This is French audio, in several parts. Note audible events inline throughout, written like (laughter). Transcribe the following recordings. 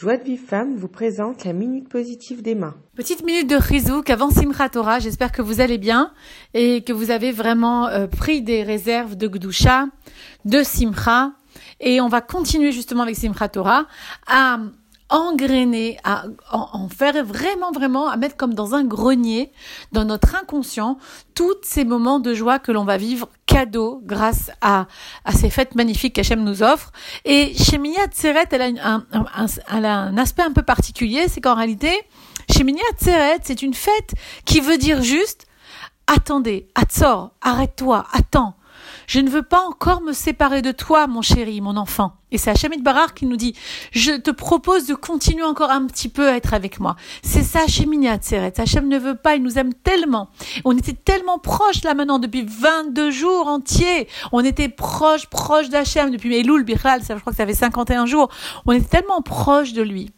Joie de Vive Femme vous présente la Minute Positive d'Emma. Petite minute de Rizouk avant Simchat Torah. J'espère que vous allez bien et que vous avez vraiment euh, pris des réserves de Gdusha, de Simcha. Et on va continuer justement avec Simchat Torah à engrainer, à en, faire vraiment, vraiment, à mettre comme dans un grenier, dans notre inconscient, tous ces moments de joie que l'on va vivre cadeau grâce à, à ces fêtes magnifiques qu'Hachem nous offre. Et chez Minia Tseret, elle a, un, elle a un aspect un peu particulier, c'est qu'en réalité, chez Minia Tseret, c'est une fête qui veut dire juste, attendez, Atzor, arrête-toi, attends, je ne veux pas encore me séparer de toi, mon chéri, mon enfant. Et c'est Hachem Barar qui nous dit, je te propose de continuer encore un petit peu à être avec moi. C'est ça, Hachem Tseret. Hachem ne veut pas, il nous aime tellement. On était tellement proches là maintenant depuis 22 jours entiers. On était proches, proches d'Hachem depuis Elul, Bichal, je crois que ça fait 51 jours. On était tellement proches de lui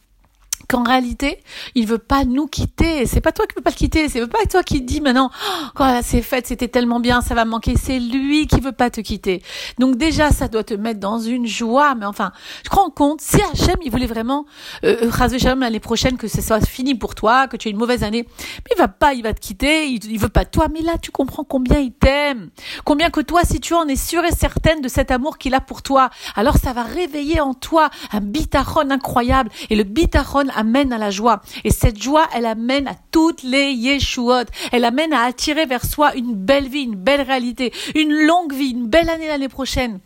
qu'en réalité, il veut pas nous quitter. C'est pas toi qui veux pas le quitter. C'est pas toi qui dis maintenant, oh, c'est fait, c'était tellement bien, ça va manquer. C'est lui qui veut pas te quitter. Donc déjà, ça doit te mettre dans une joie. Mais enfin, je crois en compte, si Hachem, il voulait vraiment, euh, euh l'année prochaine, que ce soit fini pour toi, que tu aies une mauvaise année, mais il va pas, il va te quitter, il, il veut pas toi. Mais là, tu comprends combien il t'aime. Combien que toi, si tu en es sûre et certaine de cet amour qu'il a pour toi, alors ça va réveiller en toi un bitachon incroyable. Et le bitachon amène à la joie. Et cette joie, elle amène à toutes les Yeshuot. Elle amène à attirer vers soi une belle vie, une belle réalité, une longue vie, une belle année l'année prochaine.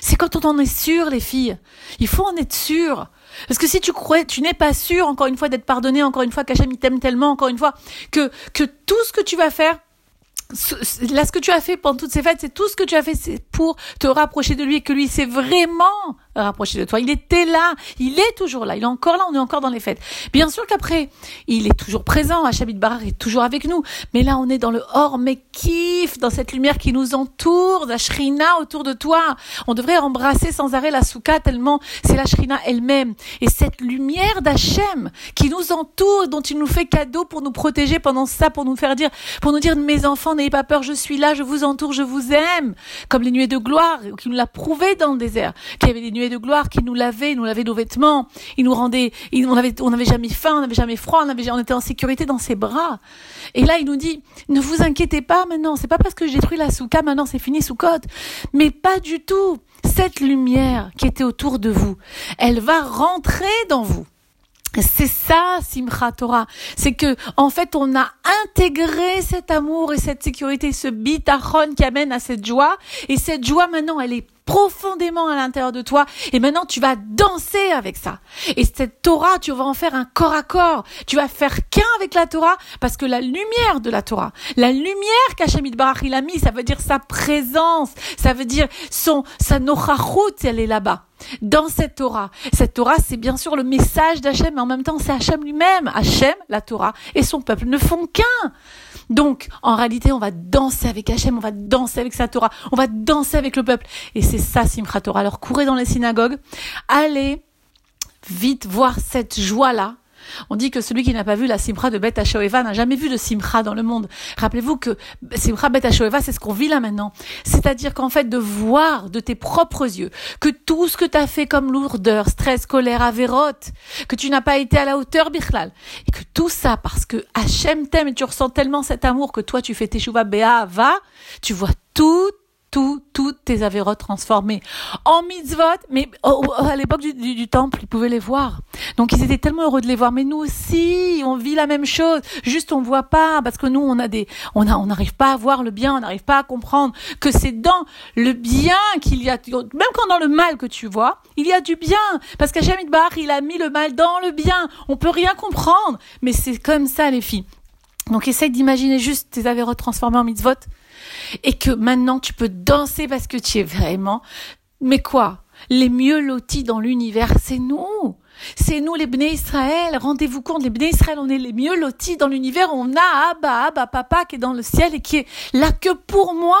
C'est quand on en est sûr, les filles. Il faut en être sûr. Parce que si tu crois, tu n'es pas sûr, encore une fois, d'être pardonné, encore une fois, qu'Hachem t'aime tellement, encore une fois, que, que tout ce que tu vas faire, là, ce que tu as fait pendant toutes ces fêtes, c'est tout ce que tu as fait, c'est pour te rapprocher de lui et que lui, c'est vraiment rapproché de toi. Il était là, il est toujours là, il est encore là, on est encore dans les fêtes. Bien sûr qu'après, il est toujours présent, Hachabit Barar est toujours avec nous, mais là on est dans le hors kiff, dans cette lumière qui nous entoure, la shrina autour de toi. On devrait embrasser sans arrêt la souka tellement c'est la shrina elle-même. Et cette lumière d'Hachem qui nous entoure, dont il nous fait cadeau pour nous protéger pendant ça, pour nous faire dire, pour nous dire mes enfants n'ayez pas peur, je suis là, je vous entoure, je vous aime, comme les nuées de gloire, qui nous l'a prouvé dans le désert, qu'il y avait des nuées de gloire qui nous lavait, nous lavait nos vêtements, il nous rendait, on avait, on n'avait jamais faim, on n'avait jamais froid, on, avait, était en sécurité dans ses bras. Et là, il nous dit, ne vous inquiétez pas maintenant, c'est pas parce que j'ai détruit la souka, maintenant c'est fini sous. Mais pas du tout. Cette lumière qui était autour de vous, elle va rentrer dans vous. C'est ça, Simchat Torah. C'est que, en fait, on a intégré cet amour et cette sécurité, ce bitachon qui amène à cette joie. Et cette joie, maintenant, elle est profondément à l'intérieur de toi et maintenant tu vas danser avec ça. Et cette Torah, tu vas en faire un corps à corps. Tu vas faire qu'un avec la Torah parce que la lumière de la Torah, la lumière qu'Hachamid Barach il a mis, ça veut dire sa présence, ça veut dire son, sa nochachut, elle est là-bas dans cette Torah. Cette Torah, c'est bien sûr le message d'Hachem, mais en même temps, c'est Hachem lui-même. Hachem, la Torah et son peuple ne font qu'un. Donc, en réalité, on va danser avec Hachem, on va danser avec sa Torah, on va danser avec le peuple. Et c'est ça, Simchat Torah. Alors, courez dans les synagogues, allez vite voir cette joie-là on dit que celui qui n'a pas vu la Simcha de Beth Hashoeva n'a jamais vu de Simcha dans le monde. Rappelez-vous que Simcha Beth Hashoeva, c'est ce qu'on vit là maintenant. C'est-à-dire qu'en fait, de voir de tes propres yeux que tout ce que tu as fait comme lourdeur, stress, colère, avérote, que tu n'as pas été à la hauteur, Bichlal, et que tout ça, parce que Hachem t'aime et tu ressens tellement cet amour que toi, tu fais tes chouva béa, va, tu vois tout tout, toutes tes avérotes transformées en mitzvot, mais à l'époque du, temple, ils pouvaient les voir. Donc ils étaient tellement heureux de les voir. Mais nous aussi, on vit la même chose. Juste on voit pas parce que nous on a des, on a, on n'arrive pas à voir le bien, on n'arrive pas à comprendre que c'est dans le bien qu'il y a, même quand dans le mal que tu vois, il y a du bien. Parce qu'Hachem Bar, il a mis le mal dans le bien. On peut rien comprendre, mais c'est comme ça les filles. Donc essaye d'imaginer juste tes avérotes transformées en mitzvot et que maintenant tu peux danser parce que tu es vraiment, mais quoi? Les mieux lotis dans l'univers, c'est nous. C'est nous les Bnei Israël. Rendez-vous compte, les Bnei Israël, on est les mieux lotis dans l'univers. On a Abba, Abba, Papa qui est dans le ciel et qui est là que pour moi.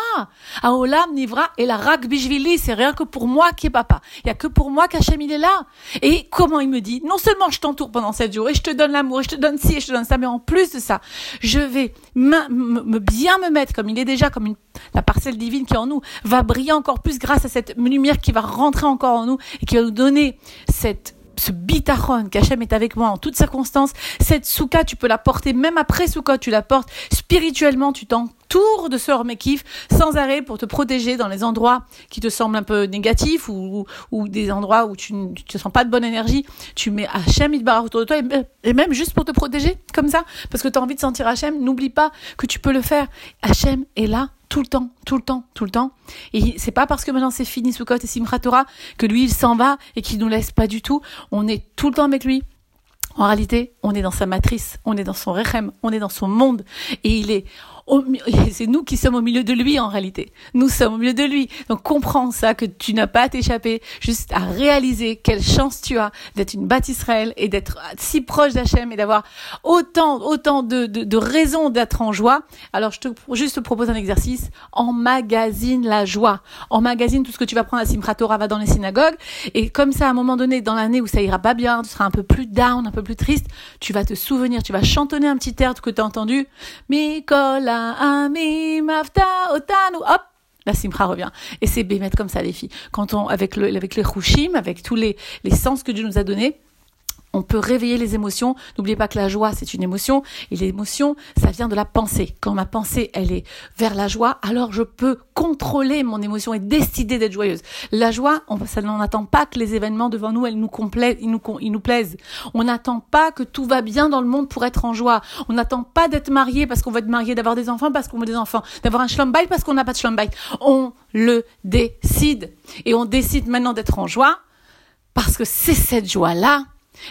Aolam, Nivra et la Rak Bishvili, c'est rien que pour moi qui est Papa. Il y a que pour moi qu'Hachem il est là. Et comment il me dit Non seulement je t'entoure pendant sept jours et je te donne l'amour et je te donne ci et je te donne ça, mais en plus de ça, je vais bien me mettre comme il est déjà, comme la parcelle divine qui est en nous, va briller encore plus grâce à cette lumière qui va rentrer encore en nous et qui va nous donner cette ce bitachon qu'Hachem est avec moi en toutes circonstances, cette souka, tu peux la porter même après souka, tu la portes spirituellement, tu t'entoures de ce hormekif sans arrêt pour te protéger dans les endroits qui te semblent un peu négatifs ou, des endroits où tu ne te sens pas de bonne énergie. Tu mets Hachem Idbar autour de toi et, même juste pour te protéger comme ça parce que tu as envie de sentir Hachem, n'oublie pas que tu peux le faire. Hachem est là tout le temps, tout le temps, tout le temps. Et c'est pas parce que maintenant c'est fini Sukkot et Simchat Torah que lui il s'en va et qu'il nous laisse pas du tout. On est tout le temps avec lui. En réalité, on est dans sa matrice, on est dans son rechem, on est dans son monde et il est (laughs) c'est nous qui sommes au milieu de lui en réalité. Nous sommes au milieu de lui. Donc comprends ça, que tu n'as pas à t'échapper, juste à réaliser quelle chance tu as d'être une bâtisse Israël et d'être si proche d'Hachem et d'avoir autant, autant de, de, de raisons d'être en joie. Alors je te juste te propose un exercice. Emmagasine la joie. Emmagasine tout ce que tu vas prendre à Simchat Torah, va dans les synagogues. Et comme ça, à un moment donné, dans l'année où ça ira pas bien, tu seras un peu plus down, un peu plus triste, tu vas te souvenir, tu vas chantonner un petit air que tu as entendu. Hop, la simcha revient. Et c'est bémet comme ça, les filles. Quand on, avec le, avec les rouchim, avec tous les, les sens que Dieu nous a donnés, on peut réveiller les émotions. N'oubliez pas que la joie, c'est une émotion. Et l'émotion, ça vient de la pensée. Quand ma pensée, elle est vers la joie, alors je peux contrôler mon émotion et décider d'être joyeuse. La joie, on, ça n'attend pas que les événements devant nous, elles nous, ils nous, ils nous plaisent. On n'attend pas que tout va bien dans le monde pour être en joie. On n'attend pas d'être marié parce qu'on veut être marié, d'avoir des enfants parce qu'on veut des enfants, d'avoir un schlumbite parce qu'on n'a pas de schlumbite. On le décide. Et on décide maintenant d'être en joie parce que c'est cette joie-là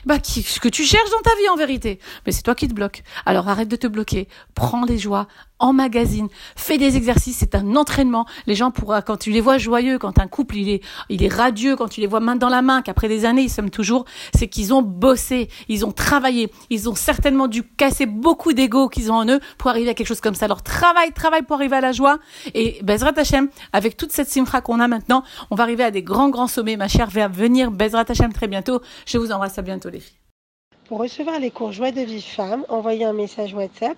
bah, ce que tu cherches dans ta vie en vérité. Mais c'est toi qui te bloques. Alors arrête de te bloquer. Prends des joies, en magazine, fais des exercices, c'est un entraînement. Les gens pourraient, quand tu les vois joyeux, quand un couple il est, il est radieux, quand tu les vois main dans la main, qu'après des années ils s'aiment toujours, c'est qu'ils ont bossé, ils ont travaillé, ils ont certainement dû casser beaucoup d'ego qu'ils ont en eux pour arriver à quelque chose comme ça. Alors travaille, travaille pour arriver à la joie. Et Bezrat Hashem, avec toute cette simcha qu'on a maintenant, on va arriver à des grands, grands sommets. Ma chère va venir Bezrat Hashem très bientôt. Je vous embrasse à bientôt les filles. Pour recevoir les cours Joie de vie femme, envoyez un message WhatsApp